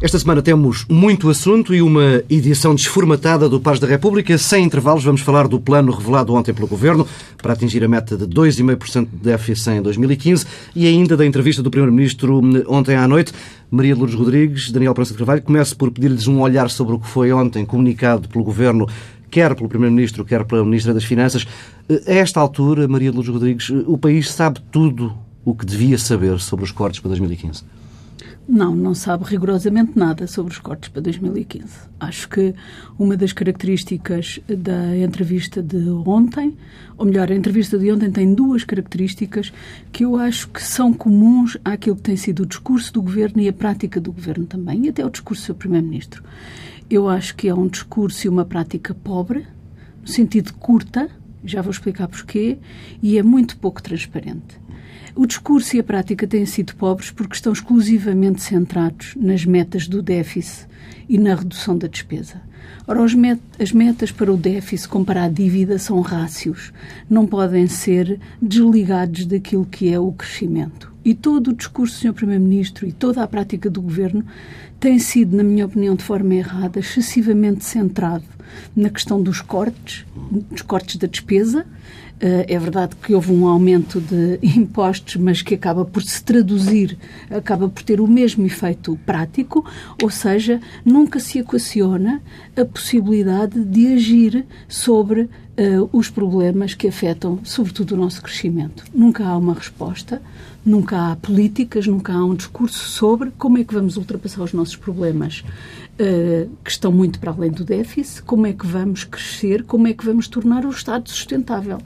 Esta semana temos muito assunto e uma edição desformatada do Paz da República. Sem intervalos, vamos falar do plano revelado ontem pelo Governo para atingir a meta de 2,5% de déficit em 2015 e ainda da entrevista do Primeiro-Ministro ontem à noite. Maria Lourdes Rodrigues, Daniel Prensa de Carvalho, começo por pedir-lhes um olhar sobre o que foi ontem comunicado pelo Governo, quer pelo Primeiro-Ministro, quer pela Ministra das Finanças. A esta altura, Maria Lourdes Rodrigues, o país sabe tudo o que devia saber sobre os cortes para 2015? Não, não sabe rigorosamente nada sobre os cortes para 2015. Acho que uma das características da entrevista de ontem, ou melhor, a entrevista de ontem tem duas características que eu acho que são comuns àquilo que tem sido o discurso do governo e a prática do governo também, e até o discurso do seu primeiro-ministro. Eu acho que é um discurso e uma prática pobre, no sentido curta, já vou explicar porquê, e é muito pouco transparente. O discurso e a prática têm sido pobres porque estão exclusivamente centrados nas metas do déficit e na redução da despesa. Ora, as metas para o déficit, como para a dívida, são rácios. Não podem ser desligados daquilo que é o crescimento. E todo o discurso do Sr. Primeiro-Ministro e toda a prática do Governo tem sido, na minha opinião, de forma errada, excessivamente centrado na questão dos cortes, dos cortes da despesa, eh, é verdade que houve um aumento de impostos, mas que acaba por se traduzir, acaba por ter o mesmo efeito prático, ou seja, nunca se equaciona a possibilidade de agir sobre uh, os problemas que afetam, sobretudo, o nosso crescimento. Nunca há uma resposta, nunca há políticas, nunca há um discurso sobre como é que vamos ultrapassar os nossos problemas uh, que estão muito para além do déficit, como é que vamos crescer, como é que vamos tornar o Estado sustentável.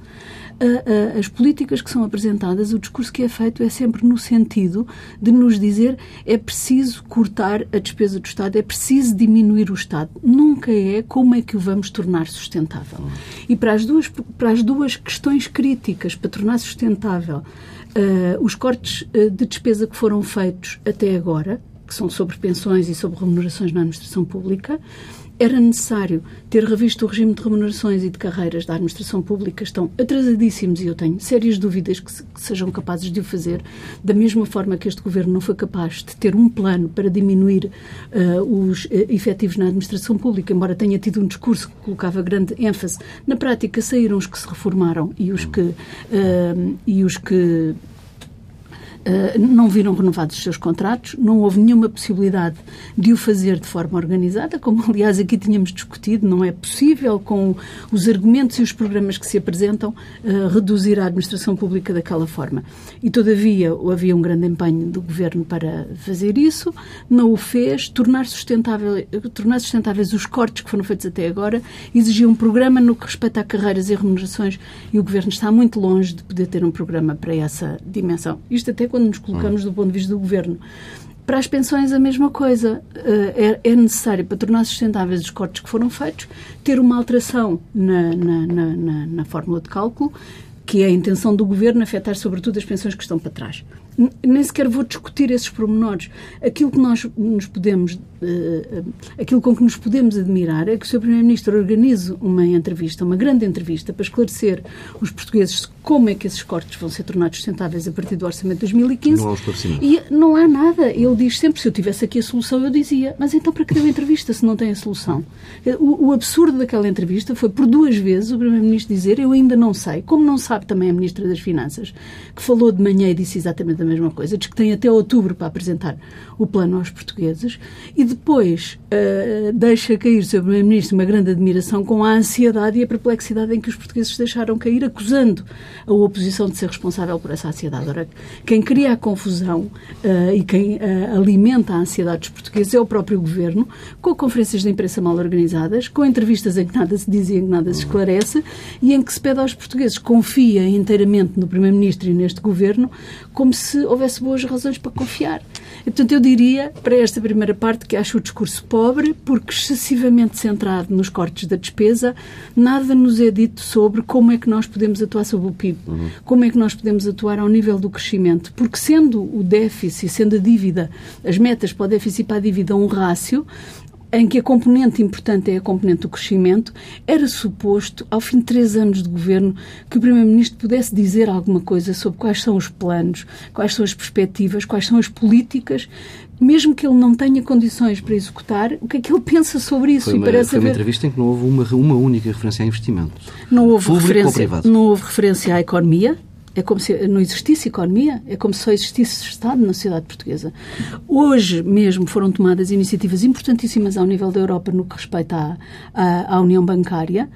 As políticas que são apresentadas, o discurso que é feito é sempre no sentido de nos dizer é preciso cortar a despesa do Estado, é preciso diminuir o Estado. Nunca é como é que o vamos tornar sustentável. E para as duas, para as duas questões críticas para tornar sustentável uh, os cortes de despesa que foram feitos até agora, que são sobre pensões e sobre remunerações na administração pública, era necessário ter revisto o regime de remunerações e de carreiras da administração pública, estão atrasadíssimos e eu tenho sérias dúvidas que, se, que, sejam capazes de o fazer, da mesma forma que este governo não foi capaz de ter um plano para diminuir uh, os uh, efetivos na administração pública, embora tenha tido um discurso que colocava grande ênfase. Na prática, saíram os que se reformaram e os que, uh, e os que não viram renovados os seus contratos, não houve nenhuma possibilidade de o fazer de forma organizada, como aliás aqui tínhamos discutido, não é possível, com os argumentos e os programas que se apresentam, uh, reduzir a administração pública daquela forma. E todavia havia um grande empenho do governo para fazer isso, não o fez, tornar, sustentável, tornar sustentáveis os cortes que foram feitos até agora, exigia um programa no que respeita a carreiras e remunerações e o governo está muito longe de poder ter um programa para essa dimensão. Isto até quando nos colocamos do ponto de vista do governo. Para as pensões, a mesma coisa. Eh, é, é necessário, para tornar sustentáveis os cortes que foram feitos, ter uma alteração na, na, na, na fórmula de cálculo, que é a intenção do governo afetar, sobretudo, as pensões que estão para trás nem sequer vou discutir esses pormenores. Aquilo que nós nos podemos, uh, aquilo com que nos podemos admirar é que o Sr. Primeiro-Ministro organize uma entrevista, uma grande entrevista, para esclarecer os portugueses como é que esses cortes vão ser tornados sustentáveis a partir do Orçamento de 2015. Não há e não há nada. Ele diz sempre, se eu tivesse aqui a solução, eu dizia, mas então para que deu a entrevista se não tem a solução? O, o absurdo daquela entrevista foi, por duas vezes, o Primeiro-Ministro dizer, eu ainda não sei, como não sabe também a Ministra das Finanças, que falou de manhã e disse exatamente a mesma coisa, diz que tem até outubro para apresentar o plano aos portugueses e depois uh, deixa cair sobre o Primeiro-Ministro uma grande admiração com a ansiedade e a perplexidade em que os portugueses deixaram cair, acusando a oposição de ser responsável por essa ansiedade. Ora, quem cria a confusão uh, e quem uh, alimenta a ansiedade dos portugueses é o próprio governo, com conferências de imprensa mal organizadas, com entrevistas em que nada se diz e em que nada se esclarece e em que se pede aos portugueses confia inteiramente no Primeiro-Ministro e neste governo como se se houvesse boas razões para confiar. E, portanto, eu diria, para esta primeira parte, que acho o discurso pobre, porque excessivamente centrado nos cortes da despesa, nada nos é dito sobre como é que nós podemos atuar sobre o PIB, uhum. como é que nós podemos atuar ao nível do crescimento, porque sendo o déficit, sendo a dívida, as metas para o déficit e para a dívida um rácio, em que a componente importante é a componente do crescimento, era suposto, ao fim de três anos de governo, que o Primeiro-Ministro pudesse dizer alguma coisa sobre quais são os planos, quais são as perspectivas, quais são as políticas mesmo que ele não tenha condições para executar, o que é que ele pensa sobre isso? Foi uma, foi uma entrevista em que não houve uma, uma única referência a investimentos. Não houve, referência, não houve referência à economia, é como se não existisse economia, é como se só existisse Estado na sociedade portuguesa. Hoje mesmo foram tomadas iniciativas importantíssimas ao nível da Europa no que respeita à, à, à União Bancária,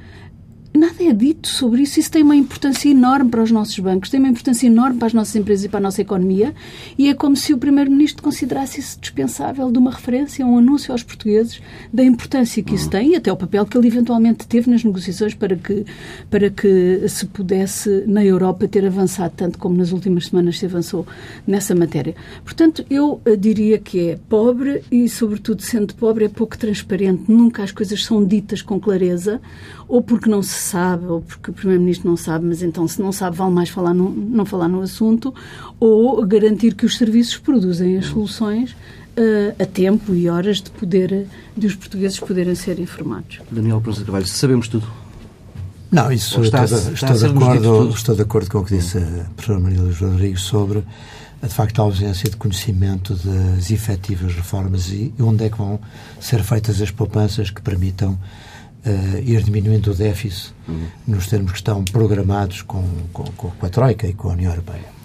nada é dito sobre isso. Isso tem uma importância enorme para os nossos bancos, tem uma importância enorme para as nossas empresas e para a nossa economia, e é como se o Primeiro-Ministro considerasse isso dispensável de uma referência, um anúncio aos portugueses da importância que isso tem e até o papel que ele eventualmente teve nas negociações para que, para que se pudesse, na Europa, ter avançado tanto como nas últimas semanas se avançou nessa matéria. Portanto, eu eh, diria que é pobre e, sobretudo, sendo pobre, é pouco transparente. Nunca as coisas são ditas com clareza ou porque não se sabe, ou porque o Primeiro-Ministro não sabe, mas então se não sabe vale mais falar no, não falar no assunto, ou garantir que os serviços produzem as soluções uh, a tempo e horas de poder de os portugueses poderem ser informados. Daniel Pronto Carvalho, sabemos tudo. Não, isso está, estou, está estou, de acordo, estou de acordo com o que disse a professora Maria Luís Rodrigues sobre de facto a ausência de conhecimento das efetivas reformas e onde é que vão ser feitas as poupanças que permitam uh, ir diminuindo o déficit uhum. nos termos que estão programados com, com, com, a Troika e com a União Europeia.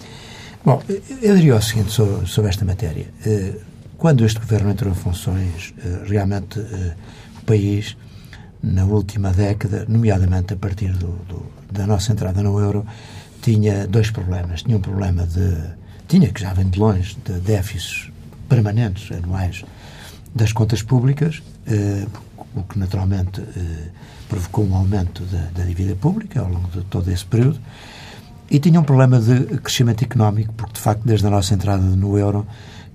Bom, eu diria o seguinte sobre, sobre esta matéria. Uh, quando este governo entrou em funções, uh, realmente o país, na última década, nomeadamente a partir do, do, da nossa entrada no euro, tinha dois problemas. Tinha um problema de. tinha, que já vem de longe, de déficits permanentes anuais das contas públicas, o que naturalmente eh, provocou um aumento da, da, dívida pública ao longo de todo esse período. E tinha um problema de crescimento económico, porque de facto, desde a nossa entrada no euro,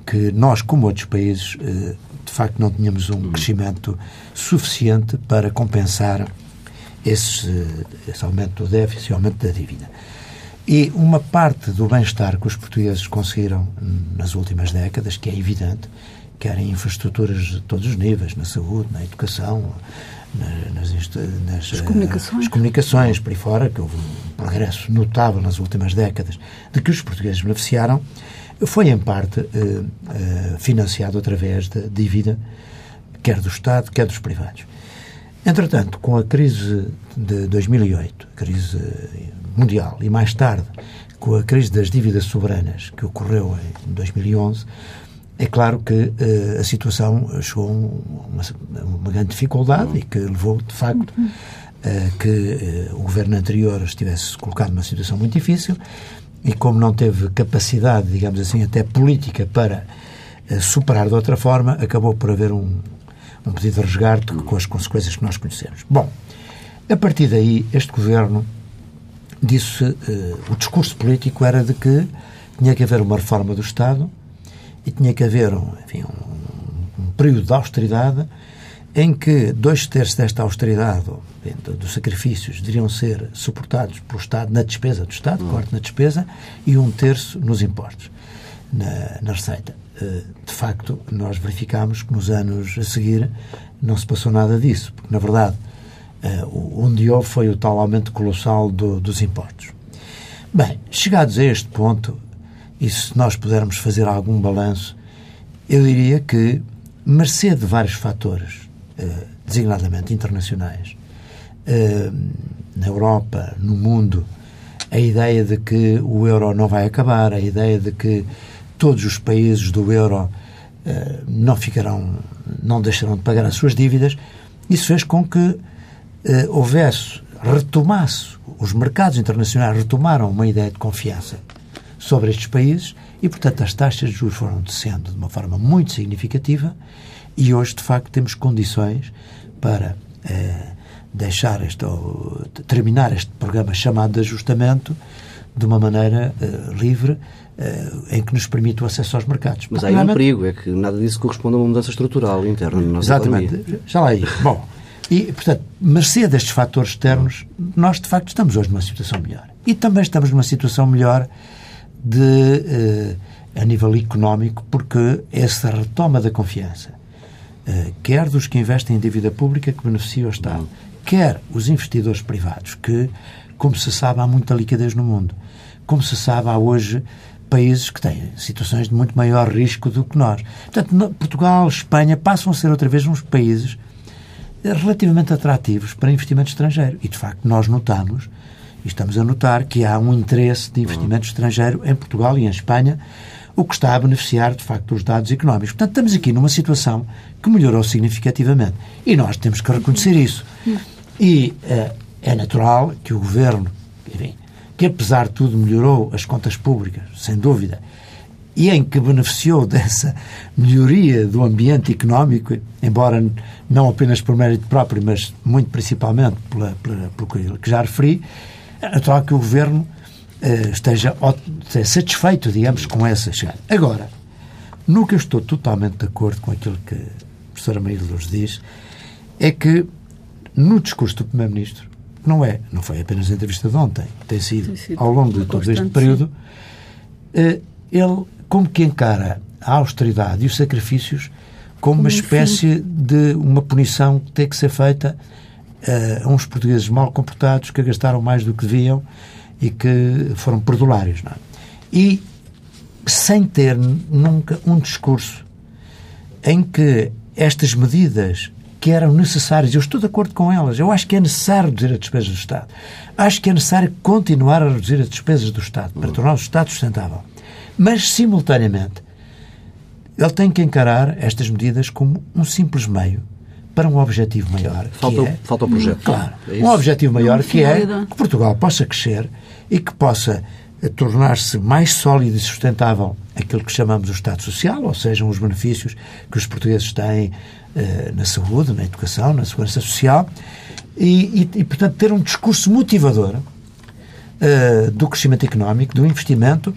que nós, como outros países, eh, de facto não tínhamos um crescimento suficiente para compensar esse, esse aumento do déficit e aumento da dívida. E uma parte do bem-estar que os portugueses conseguiram nas últimas décadas, que é evidente, quer em infraestruturas de todos os níveis, na saúde, na educação, nas, nas as comunicações. As comunicações, por aí fora, que houve um progresso notável nas últimas décadas, de que os portugueses beneficiaram, foi em parte eh, eh, financiado através da dívida, quer do Estado, quer dos privados. Entretanto, com a crise de 2008, a crise mundial, e mais tarde com a crise das dívidas soberanas, que ocorreu em 2011, é claro que uh, a situação chegou a uma, uma, grande dificuldade e que levou, de facto, a que uh, o governo anterior estivesse colocado numa situação muito difícil e, como não teve capacidade, digamos assim, até política para uh, superar de outra forma, acabou por haver um, um pedido de resgate com as consequências que nós conhecemos. Bom, a partir daí, este governo disse, o discurso político era de que tinha que haver uma reforma do Estado e tinha que haver um, enfim, um, um período de austeridade em que dois terços desta austeridade, dos sacrifícios, deveriam ser suportados pelo Estado na despesa do Estado, uhum. corte na despesa, e um terço nos impostos, na, na receita. Eh, de facto, nós verificámos que nos anos a seguir não se passou nada disso, porque, na verdade, eh, onde houve foi o tal aumento colossal do, dos impostos. Bem, chegados a este ponto, e se nós pudermos fazer algum balanço, eu diria que, mercê de vários fatores, eh, designadamente internacionais, eh, na Europa, no mundo, a ideia de que o euro não vai acabar, a ideia de que todos os países do euro eh, não ficarão, não deixarão de pagar as suas dívidas, isso fez com que houvesse, retomasse, os mercados internacionais retomaram uma ideia de confiança sobre estes países e, portanto, as taxas de juros foram descendo de uma forma muito significativa e hoje, de facto, temos condições para eh, deixar este, ou, terminar este programa chamado de ajustamento de uma maneira eh, livre eh, em que nos permite o acesso aos mercados. Mas há aí um perigo, é que nada disso corresponde a uma mudança estrutural interna na nossa Exatamente. Economia. Já lá ia. Bom, e, portanto, mercê destes fatores externos, nós, de facto, estamos hoje numa situação melhor. E também estamos numa situação melhor de, eh, a nível económico, porque essa retoma da confiança uh, quer dos que investem em dívida pública que beneficia o Estado, quer os investidores privados, que, como se sabe, há muita liquidez no mundo. Como se sabe, há hoje países que têm situações de muito maior risco do que nós. Portanto, Portugal, Espanha passam a ser outra vez uns países relativamente atrativos para investimento estrangeiro. E, de facto, nós notamos, e estamos a notar, que há um interesse de investimento estrangeiro em Portugal e em Espanha, o que está a beneficiar, de facto, os dados económicos. Portanto, estamos aqui numa situação que melhorou significativamente. E nós temos que reconhecer isso. E uh, é natural que o Governo, enfim, que apesar de tudo melhorou as contas públicas, sem dúvida, e em que beneficiou dessa melhoria do ambiente económico, embora não apenas por mérito próprio, mas muito principalmente pela, pela, pelo que já referi, é natural que o Governo eh, esteja satisfeito, digamos, com essa chegada. Agora, no que eu estou totalmente de acordo com aquilo que a professora Maria Lourdes diz, é que no discurso do Primeiro-Ministro, não é, não foi apenas a entrevista de ontem, tem sido, tem sido ao longo de todo este período, eh, ele como que encara a austeridade e os sacrifícios como uma espécie de uma punição que tem que ser feita uh, uns portugueses mal comportados que gastaram mais do que deviam e que foram perdulários. Não é? E sem ter nunca um discurso em que estas medidas que eram necessárias, eu estou de acordo com elas, eu acho que é necessário reduzir as despesas do Estado. Acho que é necessário continuar a reduzir as despesas do Estado para tornar o Estado sustentável. Mas, simultaneamente, ele tem que encarar estas medidas como um simples meio para um objetivo maior. Falta, é, falta o projeto. Claro. É um objetivo maior que é que Portugal possa crescer e que possa eh, tornar-se mais sólido e sustentável aquilo que chamamos o Estado Social, ou seja, os benefícios que os portugueses têm eh, na saúde, na educação, na segurança social, e, e, e portanto, ter um discurso motivador eh, do crescimento económico, do investimento,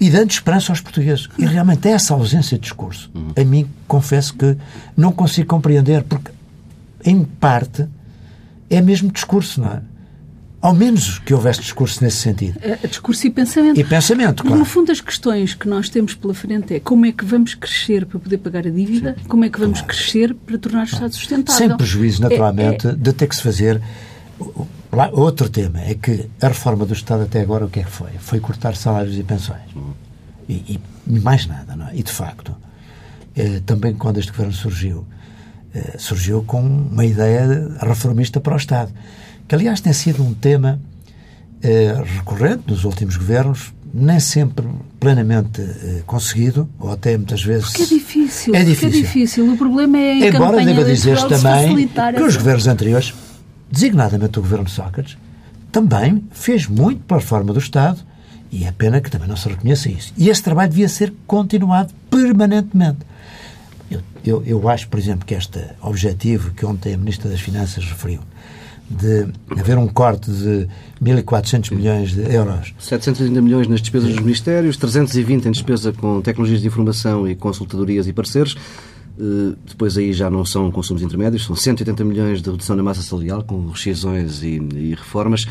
e dando esperança aos portugueses. E realmente essa ausência de discurso, uhum. a mim, confesso que não consigo compreender, porque, em parte, é mesmo discurso, não é? Ao menos que houvesse discurso nesse sentido. É, discurso e pensamento. E pensamento, claro. No fundo, as questões que nós temos pela frente é como é que vamos crescer para poder pagar a dívida, Sim. como é que vamos claro. crescer para tornar o Estado sustentável. Sem prejuízo, naturalmente, é, é... de ter que se fazer Outro tema é que a reforma do Estado até agora o que é que foi? Foi cortar salários e pensões. E, e mais nada, não é? E de facto, eh, também quando este governo surgiu, eh, surgiu com uma ideia reformista para o Estado, que aliás tem sido um tema eh, recorrente nos últimos governos, nem sempre plenamente eh, conseguido, ou até muitas vezes. Porque é difícil. É difícil. É difícil. O problema é. Embora deva dizer também que os governos anteriores designadamente o governo de Sócrates, também fez muito para a reforma do Estado e é pena que também não se reconheça isso. E esse trabalho devia ser continuado permanentemente. Eu, eu, eu acho, por exemplo, que este objetivo que ontem a Ministra das Finanças referiu, de haver um corte de 1.400 milhões de euros. 730 milhões nas despesas dos ministérios, 320 em despesa com tecnologias de informação e consultadorias e parceiros, depois aí já não são consumos intermédios, são 180 milhões de redução na massa salarial, com rescisões e, e, reformas,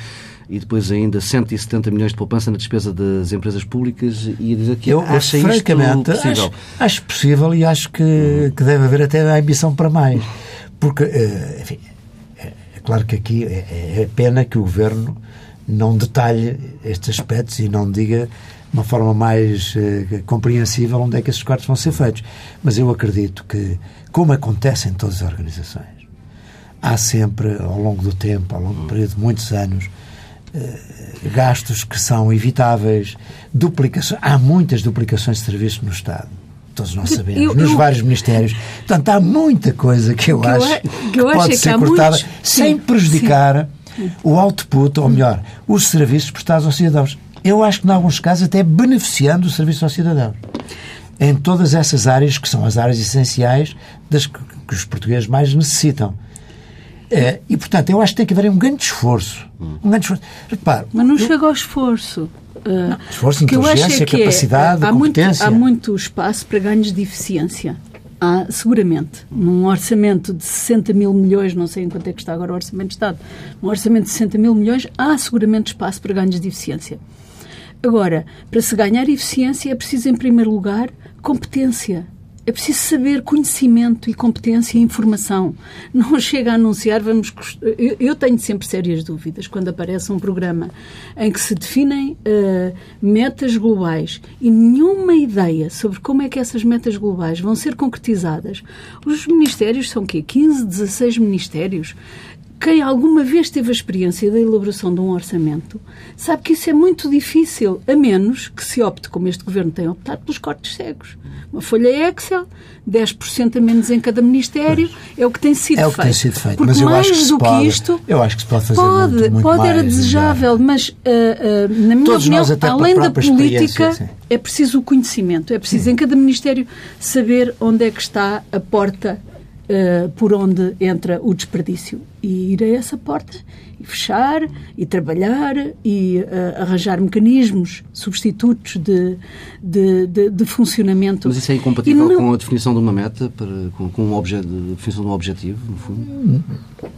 e depois ainda 170 milhões de poupança na despesa das empresas públicas, e a dizer que Eu acho, francamente, possível. Acho, acho, possível e acho que, que deve haver até a ambição para mais. Porque, eh, enfim, é, é claro que aqui é, é pena que o Governo não detalhe estes aspectos e não diga uma forma mais uh, compreensível onde é que esses cortes vão ser feitos. Mas eu acredito que, como acontece em todas as organizações, há sempre, ao longo do tempo, ao longo do período de muitos anos, uh, gastos que são evitáveis, duplicações. Há muitas duplicações de serviços no Estado. Todos nós sabemos, eu, nos eu, vários ministérios. Portanto, há muita coisa que eu que acho eu, que, eu que pode ser cortada muitos... sem prejudicar sim. o output, ou melhor, os serviços prestados aos cidadãos eu acho que, em alguns casos, até beneficiando o serviço ao cidadão. Em todas essas áreas, que são as áreas essenciais das que, que os portugueses mais necessitam. É, e, portanto, eu acho que tem que haver um grande esforço. Um grande esforço. Repare, Mas não eu... chega ao esforço. Uh, esforço, inteligência, é, é capacidade, é, há competência. Muito, há muito espaço para ganhos de eficiência. Há, seguramente, num orçamento de 60 mil milhões, não sei em quanto é que está agora o orçamento de Estado, num orçamento de 60 mil milhões, há seguramente espaço para ganhos de eficiência. Agora, para se ganhar eficiência é preciso, em primeiro lugar, competência. É preciso saber conhecimento e competência e informação. Não chega a anunciar, vamos. Eu, tenho sempre sérias dúvidas quando aparece um programa em que se definem uh, metas globais e nenhuma ideia sobre como é que essas metas globais vão ser concretizadas. Os ministérios são o quê? 15, 16 ministérios? Quem alguma vez teve a experiência da elaboração de um orçamento sabe que isso é muito difícil, a menos que se opte, como este governo tem optado, pelos cortes cegos. Uma folha Excel, 10% a menos em cada ministério, é o que tem sido é feito. o que tem sido feito. Porque mas eu mais acho que do pode, que isto. Eu acho que se pode fazer pode, muito, muito pode mais, era desejável, mas uh, uh, na minha Todos opinião, além da política, é preciso o conhecimento. É preciso sim. em cada ministério saber onde é que está a porta uh, por onde entra o desperdício e ir a essa porta e fechar e trabalhar e uh, arranjar mecanismos substitutos de, de, de, de, funcionamento. Mas isso é incompatível não... com a definição de uma meta, para, com, com um obje, a definição de um objetivo, no fundo?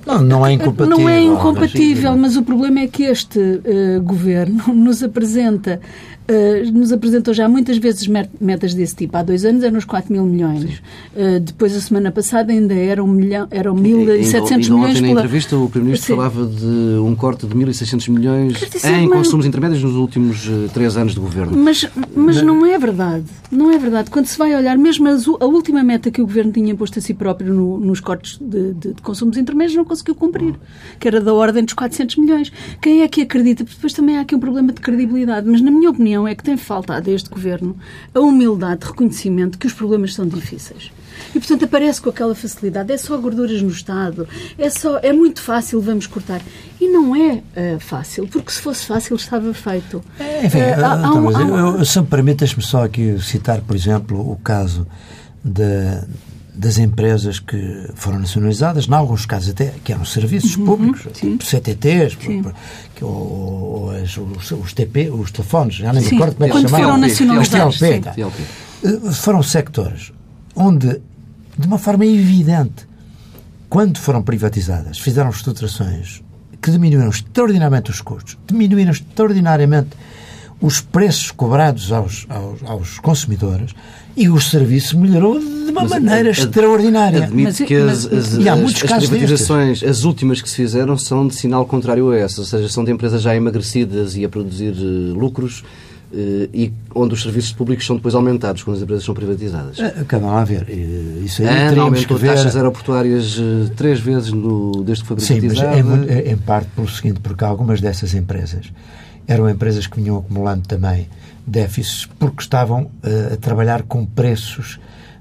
Não, não é incompatível. Não é incompatível, mas o problema é que este uh, governo nos apresenta Uh, nos apresentou já muitas vezes metas desse tipo. Há dois anos eram os 4 mil milhões. Uh, depois, a semana passada, ainda eram, milhão, eram 1.700 milhões. na entrevista, o Primeiro-Ministro falava de um corte de 1.600 milhões dizer, em mas... consumos intermédios nos últimos uh, três anos de governo. Mas, mas não... não é verdade. Não é verdade. Quando se vai olhar, mesmo a, última meta que o governo tinha imposto a si próprio no, nos cortes de, de, de, consumos intermédios, não conseguiu cumprir. Que era da ordem dos 400 milhões. Quem é que acredita? Porque depois também há aqui um problema de credibilidade. Mas, na minha opinião, opinião, é que tem faltado a este governo a humildade de reconhecimento que os problemas são difíceis. E, portanto, aparece com aquela facilidade. É só gorduras no Estado, é, só, é muito fácil, vamos cortar. E não é uh, fácil, porque se fosse fácil estava feito. É, enfim, uh, há, então, há, há, eu, se me permites-me só aqui citar, por exemplo, o caso de, das empresas que foram nacionalizadas, em alguns casos até que eram serviços uhum, públicos, sim. tipo CTTs, por, ou, ou as, os, os, TP, os telefones, já nem me recordo como é que se chamavam. Os TLP. TLP. Eh, foram sectores onde, de uma forma evidente, quando foram privatizadas, fizeram estruturações que diminuíram extraordinariamente os custos, diminuíram extraordinariamente os preços cobrados aos, aos, aos consumidores e o serviço melhorou de uma mas, maneira ad, extraordinária. Admito mas, que as, as, e há muitos as, casos as privatizações, destes. as últimas que se fizeram, são de sinal contrário a essas, ou seja, são de empresas já emagrecidas e a produzir uh, lucros uh, e onde os serviços públicos são depois aumentados quando as empresas são privatizadas. Acabam a ver. Isso aí Ana aumentou ver... taxas aeroportuárias três vezes no, desde que foi privatizada. Sim, mas é, é, em parte pelo seguinte, porque algumas dessas empresas eram empresas que vinham acumulando também déficits porque estavam uh, a trabalhar com preços,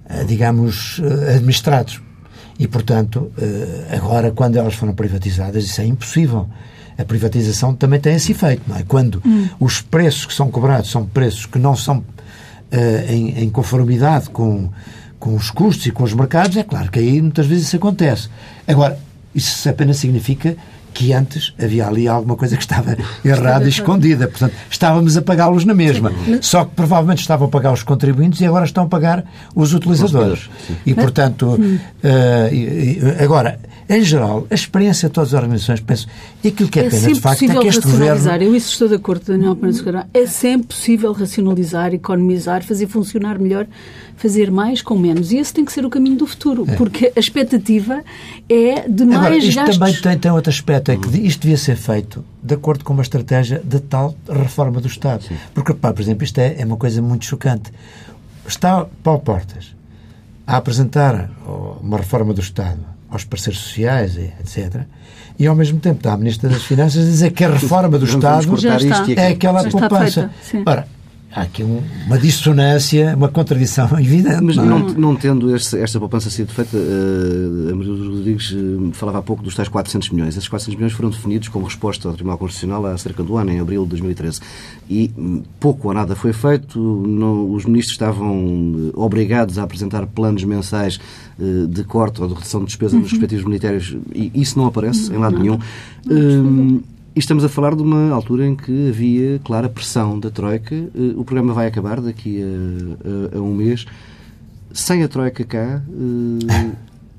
uh, digamos, uh, administrados. E, portanto, agora, quando elas foram privatizadas, isso é impossível. A privatização também tem esse efeito, não é? Quando hum. os preços que são cobrados são preços que não são em, em conformidade com, com os custos e com os mercados, é claro que aí muitas vezes isso acontece. Agora, isso apenas significa que antes havia ali alguma coisa que estava errada e escondida. Portanto, estávamos a pagá-los na mesma. Sim. Só que provavelmente estavam a pagar os contribuintes e agora estão a pagar os utilizadores. E, portanto, uh, agora, em geral, a experiência de todas as organizações, penso, e aquilo que é, é pena, de facto, é que este governo... Eu isso estou de acordo, Daniel Pereira É sempre possível racionalizar, economizar, fazer funcionar melhor fazer mais com menos. E esse tem que ser o caminho do futuro, é. porque a expectativa é de mais Agora, isto gastos. também tem, tem outro aspecto, é que isto devia ser feito de acordo com uma estratégia de tal reforma do Estado. Sim. Porque, pá, por exemplo, isto é, é uma coisa muito chocante. Está Paulo Portas a apresentar uma reforma do Estado aos parceiros sociais, etc., e ao mesmo tempo está a Ministra das Finanças a dizer que a reforma do Estado é aquela poupança. Ora, há aqui um, uma dissonância, uma contradição evidente. Mas não, não, não tendo este, esta poupança sido feita, uh, a Maria Rodrigues uh, falava há pouco dos tais 400 milhões. Esses 400 milhões foram definidos como resposta ao Tribunal Constitucional há cerca do ano, em abril de 2013. E um, pouco ou nada foi feito. Não, os ministros estavam uh, obrigados a apresentar planos mensais de corte ou de redução de despesa uhum. nos respectivos ministérios e isso não aparece em lado nenhum. Hum, e estamos a falar de uma altura em que havia clara pressão da Troika. Eh, o programa vai acabar daqui a, a, a um mês. Sem a Troika cá, eh,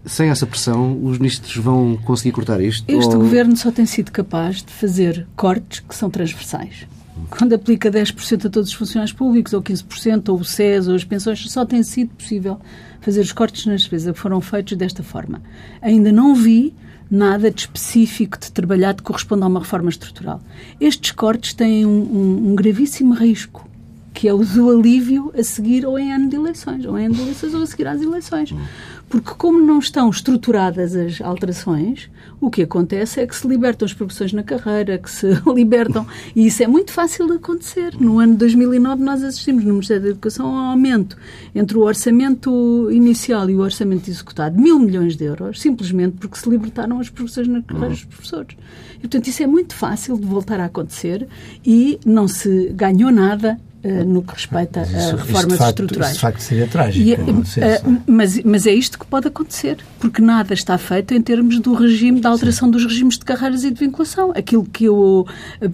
sem essa pressão, os ministros vão conseguir cortar isto? Este ou... governo só tem sido capaz de fazer cortes que são transversais. quando aplica 10% a todos os funcionários públicos, ou 15%, ou o SES, ou as pensões, só tem sido possível fazer os cortes na despesa que foram feitos desta forma. Ainda não vi nada de específico de trabalhado que corresponda a uma reforma estrutural. Estes cortes têm um, um, um gravíssimo risco, que é o do alívio a seguir ou em ano de eleições, ou em ano de eleições ou a seguir às eleições. Porque como não estão estruturadas as alterações, o que acontece é que se libertam as progressões na carreira, que se libertam, e isso é muito fácil de acontecer. No ano de 2009 nós assistimos no Ministério da Educação a um aumento entre o orçamento inicial e o orçamento executado de mil milhões de euros, simplesmente porque se libertaram as progressões na carreira dos professores. E, portanto, isso é muito fácil de voltar a acontecer e não se ganhou nada no que respeita a reformas facto, estruturais. Isso de facto seria trágico. E, uh, mas, mas é isto que pode acontecer, porque nada está feito em termos do regime, da alteração Sim. dos regimes de carreiras e de vinculação. Aquilo que o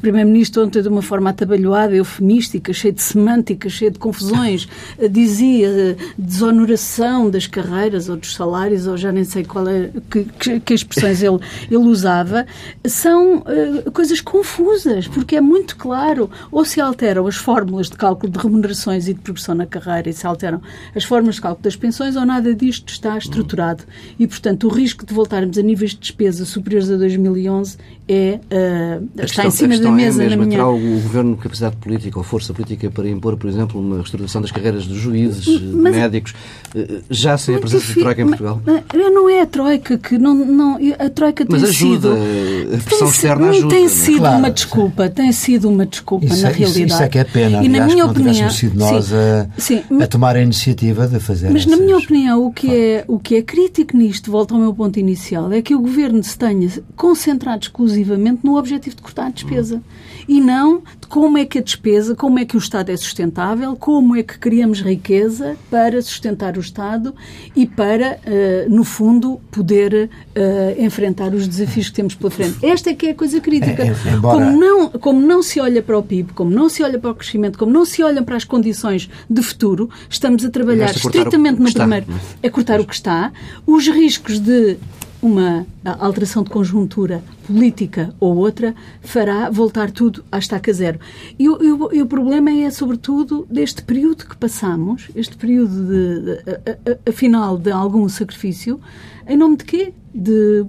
Primeiro-Ministro ontem, de uma forma atabalhoada, eufemística, cheia de semântica, cheia de confusões, dizia desonoração das carreiras ou dos salários, ou já nem sei qual é, que, que, que expressões ele, ele usava, são uh, coisas confusas, porque é muito claro, ou se alteram as fórmulas de cálculo de remunerações e de progressão na carreira e se alteram as formas de cálculo das pensões ou nada disto está estruturado. E, portanto, o risco de voltarmos a níveis de despesa superiores a 2011 é, uh, está em cima da mesa. É mesmo, na minha... Terá o Governo capacidade política ou força política para impor, por exemplo, uma restauração das carreiras dos juízes, mas, médicos, uh, já sem a presença de Troika em Portugal? Mas, não é a Troika que... Não, não, a Troika tem mas ajuda, sido... a pressão externa ajuda. Tem sido claro. uma desculpa, tem sido uma desculpa, isso na é, realidade. Isso, isso é que é pena. E na minha opinião, sido nós sim, a, sim, a, tomar a iniciativa de fazer Mas essas... na minha opinião, o que, é, o que é crítico nisto, volta ao meu ponto inicial, é que o Governo se tenha concentrado exclusivamente no objetivo de cortar a despesa. Hum. E não de como é que a despesa, como é que o Estado é sustentável, como é que criamos riqueza para sustentar o Estado e para, uh, no fundo, poder uh, enfrentar os desafios que temos pela frente. Esta é que é a coisa crítica. É, é, embora... como, não, como não se olha para o PIB, como não se olha para o crescimento, como não se olha para as condições de futuro, estamos a trabalhar estritamente no primeiro. É cortar o que está. Os riscos de uma alteração de conjuntura política ou outra fará voltar tudo à estaca zero. E, e, e o problema é, sobretudo, deste período que passamos, este período, de, de, afinal, de algum sacrifício, em nome de quê? De,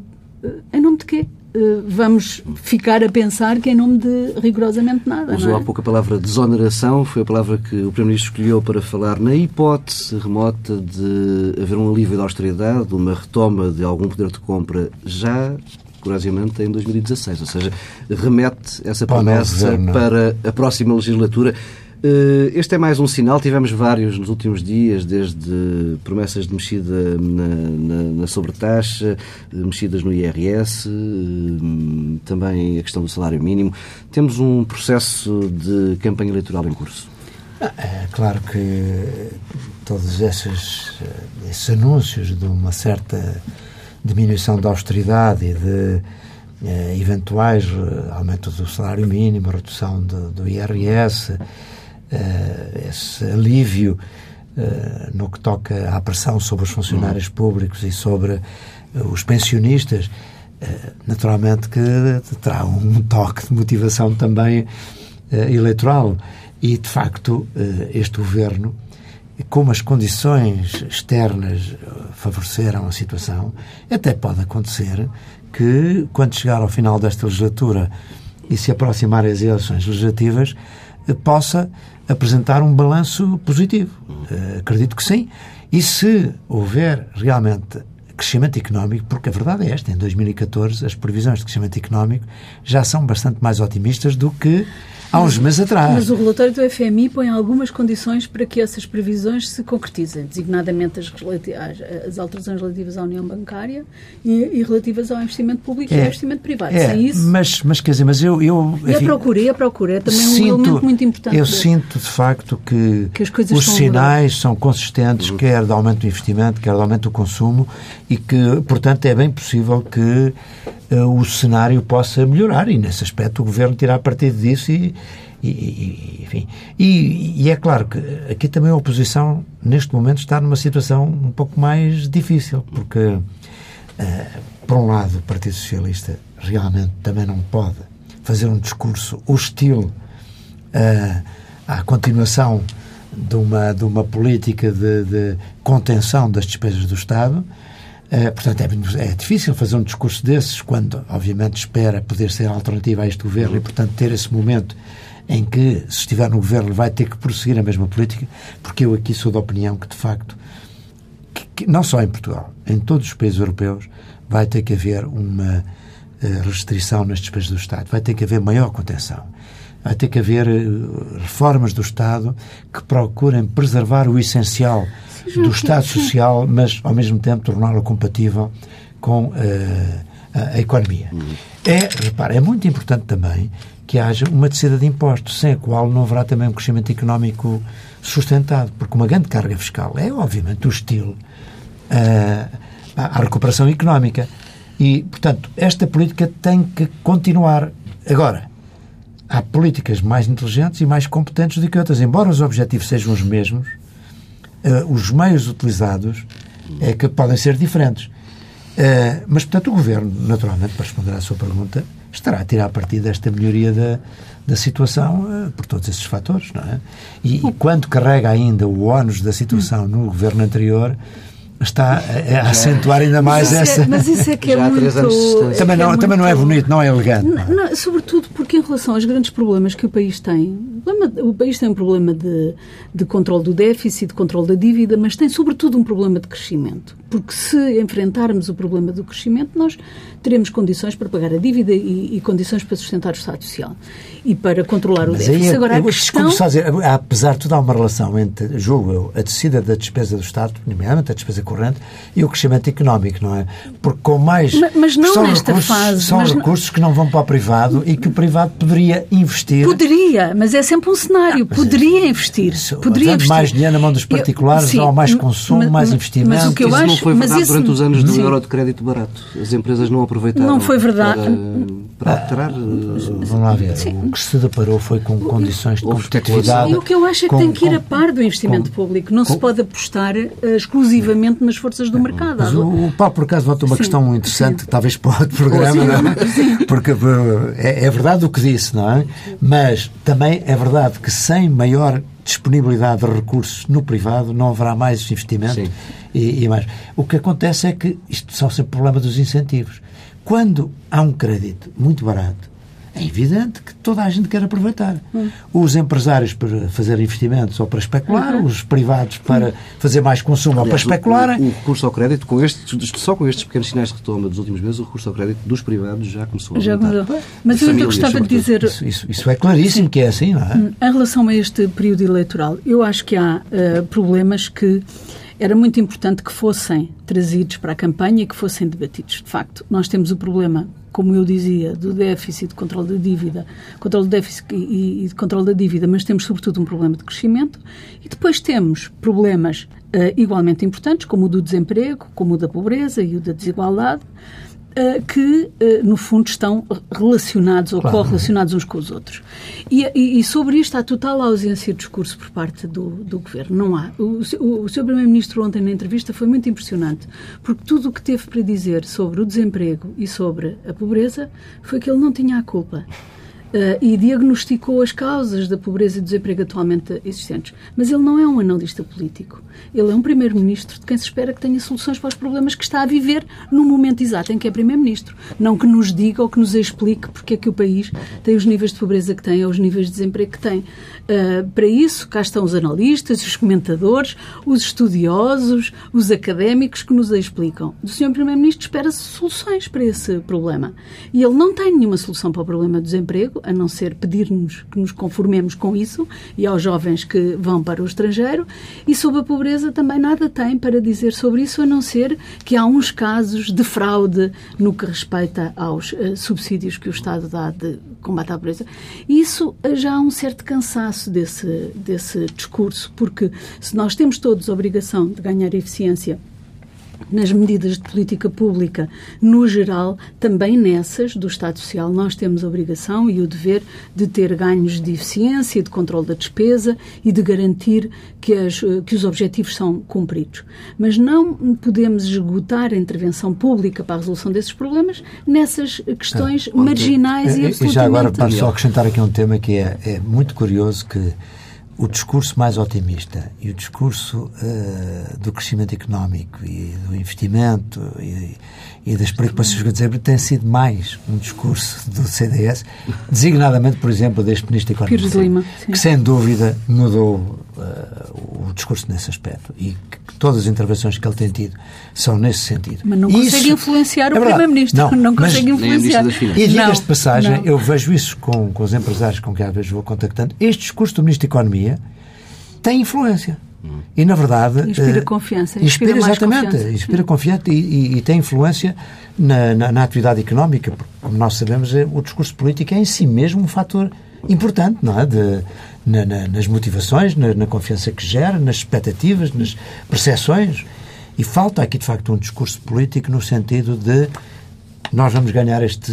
em nome de quê? Eh, vamos ficar a pensar que é em nome de rigorosamente nada. Usou é? há pouco a palavra desoneração, foi a palavra que o Primeiro-Ministro escolheu para falar na hipótese remota de haver um alívio da austeridade, uma retoma de algum poder de compra já curiosamente, em 2016. Ou seja, remete essa promessa para a próxima legislatura. Eh, este é mais um sinal, tivemos vários nos últimos dias, desde promessas de mexida na, na, na sobretaxa, eh, mexidas no IRS, eh, também a questão do salário mínimo. Temos um processo de campanha eleitoral em curso. Ah, é claro que todos esses, esses anúncios de uma certa diminuição da austeridade e de eventuais aumento do salário mínimo, redução do, IRS, esse alívio uh, no que toca à pressão sobre os funcionários uhum. públicos e sobre uh, os pensionistas, naturalmente que terá um toque de motivação também eleitoral. E, de facto, este governo, como as condições externas favoreceram a situação, até pode acontecer que, quando chegar ao final desta legislatura e se aproximar as eleições legislativas, possa apresentar um balanço positivo. Uh, acredito que sim. E se houver realmente crescimento económico, porque a verdade é esta, em 2014 as previsões de crescimento económico já são bastante mais otimistas do que há uns meses atrás. Mas o relatório do FMI põe algumas condições para que essas previsões se concretizem, designadamente as, as, as alterações relativas à União Bancária e, e relativas ao investimento público é, e ao investimento privado. É, Sem isso... Mas, mas quer dizer, mas eu... eu enfim, e a procura, e a procura é também sinto, um elemento muito importante. Eu sinto, de facto, que, que os sinais são consistentes, uhum. quer do aumento do investimento, quer do aumento do consumo, e que, portanto, é bem possível que o cenário possa melhorar e, nesse aspecto, o Governo tirar partido disso e, e, e enfim. E, e, é claro que aqui também a oposição, neste momento, está numa situação um pouco mais difícil, porque, uh, por um lado, o Partido Socialista realmente também não pode fazer um discurso hostil uh, à continuação de uma, de uma política de, de contenção das despesas do Estado. Uh, portanto, é, é, difícil fazer um discurso desses quando, obviamente, espera poder ser alternativa a este governo e, portanto, ter esse momento em que, se estiver no governo, vai ter que prosseguir a mesma política, porque eu aqui sou da opinião que, de facto, que, que, não só em Portugal, em todos os países europeus, vai ter que haver uma uh, restrição nas despesas do Estado, vai ter que haver maior contenção vai ter que haver eh, reformas do Estado que procurem preservar o essencial do Estado Social, mas ao mesmo tempo torná-lo compatível com uh, a, a, economia. É, repara, é muito importante também que haja uma descida de impostos, sem a qual não haverá também um crescimento económico sustentado, porque uma grande carga fiscal é, obviamente, hostil uh, à recuperação económica. E, portanto, esta política tem que continuar. Agora, há políticas mais inteligentes e mais competentes do que outras. Embora os objetivos sejam os mesmos, uh, os meios utilizados é que podem ser diferentes. Uh, mas, portanto, o Governo, naturalmente, para responder à sua pergunta, estará a tirar partido desta melhoria da, da situação uh, por todos esses fatores, não é? E, e quando carrega ainda o ónus da situação no Governo anterior, está a, a acentuar ainda mais mas essa. É, mas isso é que é Já muito. Também, não, é também não é bonito, não é elegante. Não, não, sobretudo porque, em relação aos grandes problemas que o país tem, o país tem um problema de, de controle do déficit, de controle da dívida, mas tem, sobretudo, um problema de crescimento. Porque se enfrentarmos o problema do crescimento, nós teremos condições para pagar a dívida e, e condições para sustentar o Estado Social e para controlar o Mas déficit. Aí, Agora, eu, a questão... só dizer, apesar de tudo, há uma relação entre, julgo eu, a descida da despesa do Estado, nomeadamente a despesa corrente, e o crescimento económico, não é? Porque com mais. Mas, mas não são nesta recursos, fase. São recursos não... que não vão para o privado e que o privado poderia investir. Poderia, mas é sempre um cenário. Ah, poderia investir. Isso, poderia investir. mais dinheiro na mão dos particulares, eu, sim, ou mais consumo, mas, mais investimento. Mas o que eu isso acho, não foi verdade isso, durante os anos do sim. euro de crédito barato. As empresas não aproveitaram. Não foi verdade. Para, para alterar. Vamos lá ver. O que se deparou foi com condições de Houve competitividade. E o que eu acho é que com, tem que ir com, a par do investimento com, público. Não se pode apostar uh, exclusivamente nas forças do mercado. Mas o, o Paulo, por acaso, volta uma Sim, questão interessante, sim. talvez para outro programa, não é? porque uh, é, é verdade o que disse, não é? Mas também é verdade que sem maior disponibilidade de recursos no privado não haverá mais investimento e, e mais. O que acontece é que isto são sempre problema dos incentivos. Quando há um crédito muito barato, é evidente que toda a gente quer aproveitar. Hum. Os empresários para fazer investimentos ou para especular, Uhum. os privados para fazer mais consumo ou para Aliás, especular. O, o recurso ao crédito, com estes, só com estes pequenos sinais de retoma dos últimos meses, o recurso ao crédito dos privados já começou a Já aumentar. Mas De eu ainda famílias, gostava de dizer, Isso, isso, isso é claríssimo que é assim, não é? em relação a este período eleitoral, eu acho que há uh, problemas que era muito importante que fossem trazidos para a campanha e que fossem debatidos. De facto, nós temos o problema, como eu dizia, do déficit, de controle da dívida, controle do déficit e, e de controle da dívida, mas temos sobretudo um problema de crescimento e depois temos problemas uh, igualmente importantes, como o do desemprego, como o da pobreza e o da desigualdade, que, uh, no fundo, estão relacionados ou Claro. correlacionados uns com os outros. E, e- e sobre isto há total ausência de discurso por parte do, do Governo. Não há. O, o, o Sr. Primeiro-Ministro ontem na entrevista foi muito impressionante, porque tudo o que teve para dizer sobre o desemprego e sobre a pobreza foi que ele não tinha a culpa. Uh, e diagnosticou as causas da pobreza e do desemprego atualmente existentes. Mas ele não é um analista político. Ele é um primeiro-ministro de quem se espera que tenha soluções para os problemas que está a viver no momento exato em que é primeiro-ministro. Não que nos diga ou que nos explique porque é que o país tem os níveis de pobreza que tem ou os níveis de desemprego que tem. Uh, para isso, cá estão os analistas, os comentadores, os estudiosos, os académicos que nos explicam. Do Sr. Primeiro-Ministro espera-se soluções para esse problema. E ele não tem nenhuma solução para o problema do desemprego, a não ser pedir-nos que nos conformemos com isso e aos jovens que vão para o estrangeiro. E sobre a pobreza também nada tem para dizer sobre isso, a não ser que há uns casos de fraude no que respeita aos eh, subsídios que o Estado dá de combate à pobreza. E isso eh, já há um certo cansaço desse, desse discurso, porque se nós temos todos a obrigação de ganhar eficiência nas medidas de política pública no geral, também nessas do Estado Social, nós temos a obrigação e o dever de ter ganhos de eficiência, de controle da despesa e de garantir que, as, que os objetivos são cumpridos. Mas não podemos esgotar a intervenção pública para a resolução desses problemas nessas questões ah, marginais e absolutamente... E já agora, para só acrescentar aqui um tema que é, é muito curioso que o discurso mais otimista e o discurso uh, do crescimento económico e do investimento e, e das preocupações com o desemprego tem sido mais um discurso do CDS, designadamente, por exemplo, deste Ministro da Economia, Lima, que sem dúvida mudou uh, o discurso nesse aspecto e que, todas as intervenções que ele tem tido são nesse sentido. Mas não consegue isso, influenciar é o Primeiro-Ministro. Não, não consegue influenciar. E diga de passagem, não. eu vejo isso com, com os empresários com quem às vezes vou contactando, este discurso do Ministro da Economia tem influência. E, na verdade... Inspira uh, confiança. Inspira, inspira exatamente. Confiança. Inspira confiança e, e, e, tem influência na, na, na, atividade económica, porque, como nós sabemos, é, o discurso político é em si mesmo um fator importante, não é? De, na, nas motivações, na, confiança que gera, nas expectativas, nas percepções. E falta aqui, de facto, um discurso político no sentido de nós vamos ganhar este,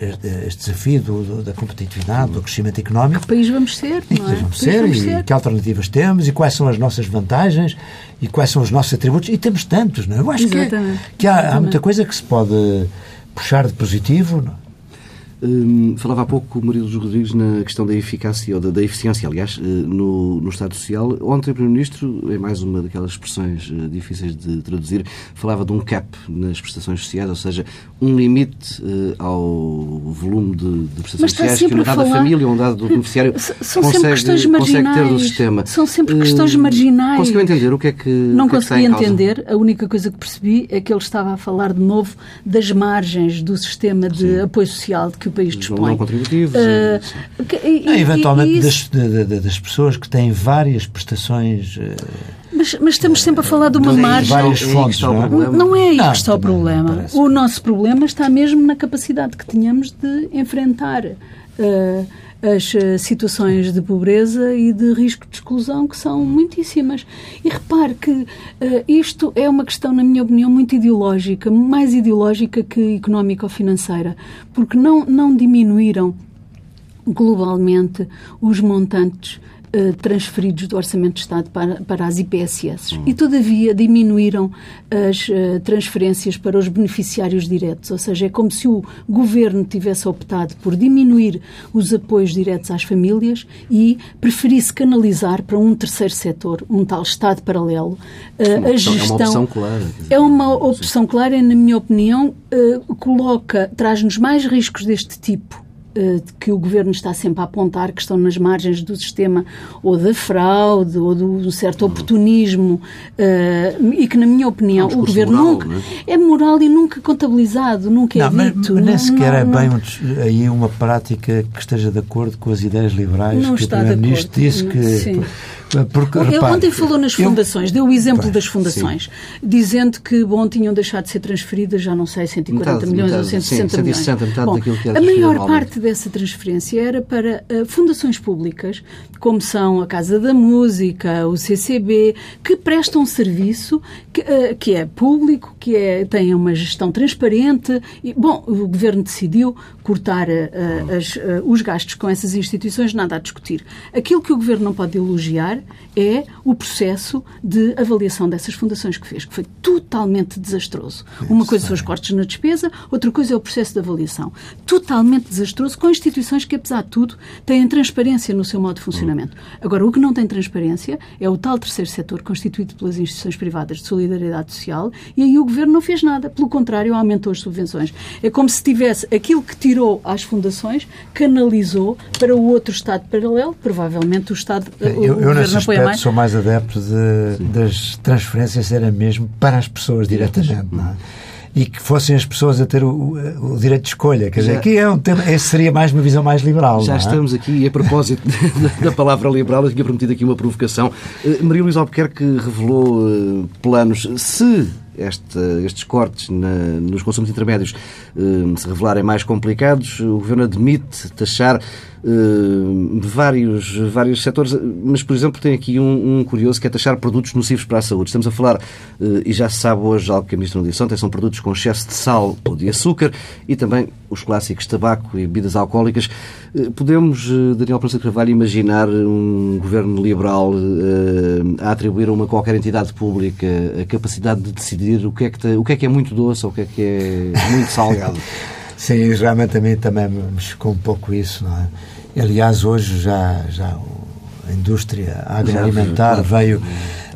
este, este desafio do, do, da competitividade, do crescimento económico. Que país vamos ser, é? Que vamos ser, vamos e ser. que alternativas temos e quais são as nossas vantagens e quais são os nossos atributos. E temos tantos, não é? Eu acho que, é, que há, há, muita coisa que se pode puxar de positivo. Não? É? Hum, falava há pouco o Murilo Rodrigues na questão da eficácia ou da, da eficiência, aliás, eh, no, no, Estado Social. Ontem o Primeiro-Ministro, em mais uma daquelas expressões uh, difíceis de traduzir, falava de um cap nas prestações sociais, ou seja, um limite uh, ao volume de, de prestações sociais que uma dada falar... família ou um dado beneficiário São consegue, consegue ter do sistema. São sempre questões uh, marginais. Conseguiu entender o que é que. Não que consegui é entender. A única coisa que percebi é que ele estava a falar de novo das margens do sistema de Sim. apoio social de que o país dispõe. Não contributivos. Uh, que, e, é, eventualmente e, das, de, de, das pessoas que têm várias prestações. Uh, mas, mas, estamos sempre a falar de uma não margem. Várias fontes, não, é? não é aí que está o problema. O nosso problema está mesmo na capacidade que tínhamos de enfrentar. Uh, as eh, situações de pobreza e de risco de exclusão que são muitíssimas. E repare que uh, isto é uma questão, na minha opinião, muito ideológica, mais ideológica que económica ou financeira, porque não, não diminuíram globalmente os montantes eh, transferidos do Orçamento de Estado para, para as IPSS. Hum. E, todavia, diminuíram as uh, transferências para os beneficiários diretos. Ou seja, é como se o governo tivesse optado por diminuir os apoios diretos às famílias e preferisse canalizar para um terceiro setor, um tal Estado paralelo. Uh, a gestão, é uma opção clara. É uma opção clara, na minha opinião, coloca, traz-nos mais riscos deste tipo que o governo está sempre a apontar, que estão nas margens do sistema ou da fraude ou do certo oportunismo uh, e que, na minha opinião, é um o governo moral, nunca é? é? moral e nunca contabilizado, nunca é não, é dito. Mas, nem sequer é bem um, aí uma prática que esteja de acordo com as ideias liberais não que o Primeiro-Ministro disse que. Sim. Porque, repare, ontem falou nas fundações, eu, deu o exemplo das fundações, sim. dizendo que, bom, tinham deixado de ser transferidas, já não sei, 140 metade, milhões metade, ou 160 sim, milhões. 160, metade bom, daquilo que a maior parte dessa transferência era para uh, fundações públicas, como são a Casa da Música, o CCB, que prestam serviço que, uh, que é público, que é, tem uma gestão transparente. E, bom, o Governo decidiu cortar uh, as, os gastos com essas instituições, nada a discutir. Aquilo que o Governo não pode elogiar é o processo de avaliação dessas fundações que fez, que foi totalmente desastroso. Uma coisa são os cortes na despesa, outra coisa é o processo de avaliação. Totalmente desastroso, com instituições que, apesar de tudo, têm transparência no seu modo de funcionamento. Agora, o que não tem transparência é o tal terceiro setor constituído pelas instituições privadas de solidariedade social e aí o Governo não fez nada. Pelo contrário, aumentou as subvenções. É como se tivesse aquilo que tirou às fundações, canalizou para o outro Estado paralelo, provavelmente o Estado. Eu, eu, eu nesse aspecto sou mais adepto de, das transferências serem mesmo para as pessoas diretamente, não é? e que fossem as pessoas a ter o, o direito de escolha. Quer dizer, aqui é um tema, esse seria mais uma visão mais liberal. Já é? estamos aqui, e a propósito da palavra liberal, eu tinha prometido aqui uma provocação. Uh, Maria Luísa Albuquerque revelou uh, planos, se este, estes cortes na, nos consumos intermédios uh, se revelarem mais complicados, o Governo admite taxar uh, vários, vários setores, mas, por exemplo, tem aqui um, um, curioso que é taxar produtos nocivos para a saúde. Estamos a falar, uh, e já se sabe hoje, algo que a Ministra não disse ontem, são produtos com excesso de sal ou de açúcar e também os clássicos tabaco e bebidas alcoólicas. Uh, podemos, Daniel Prensa de Carvalho, imaginar um governo liberal a atribuir a uma qualquer entidade pública a capacidade de decidir o que é que, te, o que, é, que é muito doce ou o que é que é muito salgado? Sim, realmente a mim também me chocou um pouco isso, não é? Aliás, hoje já, já a indústria agroalimentar veio,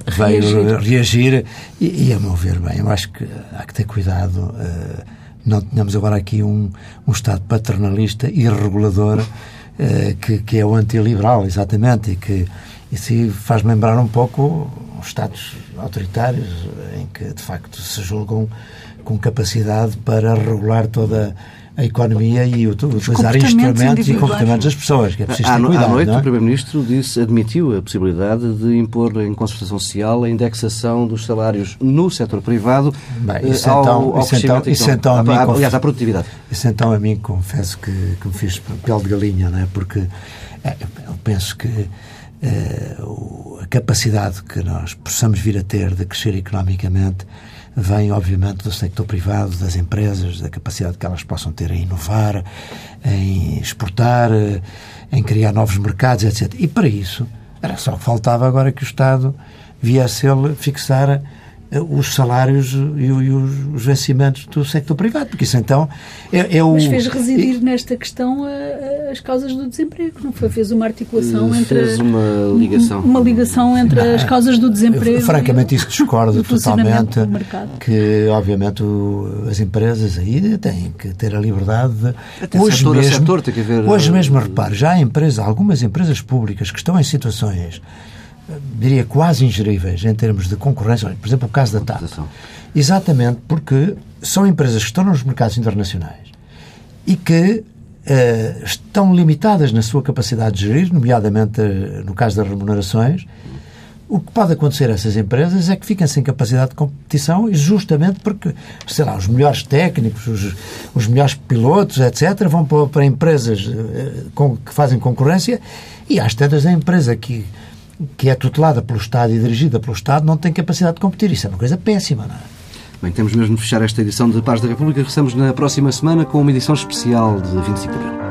veio reagir, reagir e, e, a meu ver, bem, eu acho que há que ter cuidado. Uh, não tenhamos agora aqui um, um Estado paternalista e regulador uh, que, que é o antiliberal, exatamente, e que isso faz-me lembrar um pouco os Estados autoritários em que, de facto, se julgam com capacidade para regular toda a economia e utilizar instrumentos e comportamentos das pessoas, que é preciso ter cuidado. À noite, é? o Primeiro-Ministro disse, admitiu a possibilidade de impor em concertação social a indexação dos salários no setor privado Bem, isso ao, então, ao isso então, isso então a mim, aliás, à produtividade. Isso então a mim confesso que, que me fiz pele de galinha, não é? porque é, eu penso que a capacidade que nós possamos vir a ter de crescer economicamente vem, obviamente, do sector privado, das empresas, da capacidade que elas possam ter em inovar, em exportar, em criar novos mercados, etc. E para isso, era só faltava agora que o Estado viesse ele fixar os salários e, os, os vencimentos do sector privado, porque isso então é, é o... Mas fez residir e... nesta questão a, a, as causas do desemprego, não foi? Fez uma articulação fez entre... Fez uma ligação. Uma ligação entre não, as causas do desemprego eu, Francamente isso discordo totalmente, que obviamente o, as empresas aí têm que ter a liberdade de... Até hoje setor mesmo, setor tem que haver... Hoje mesmo, repare, já há empresas, algumas empresas públicas que estão em situações diria, quase ingeríveis em termos de concorrência. Por exemplo, o caso da TAP. Exatamente porque são empresas que estão nos mercados internacionais e que uh, estão limitadas na sua capacidade de gerir, nomeadamente uh, no caso das remunerações. O que pode acontecer a essas empresas é que fiquem sem capacidade de competição justamente porque, sei lá, os melhores técnicos, os, os melhores pilotos, etc., vão para, para empresas uh, com, que fazem concorrência e às tantas a empresa que que é tutelada pelo Estado e dirigida pelo Estado não tem capacidade de competir. Isso é uma coisa péssima, não é? Bem, temos mesmo de fechar esta edição de Paz da República. Regressamos na próxima semana com uma edição especial de 25 de abril.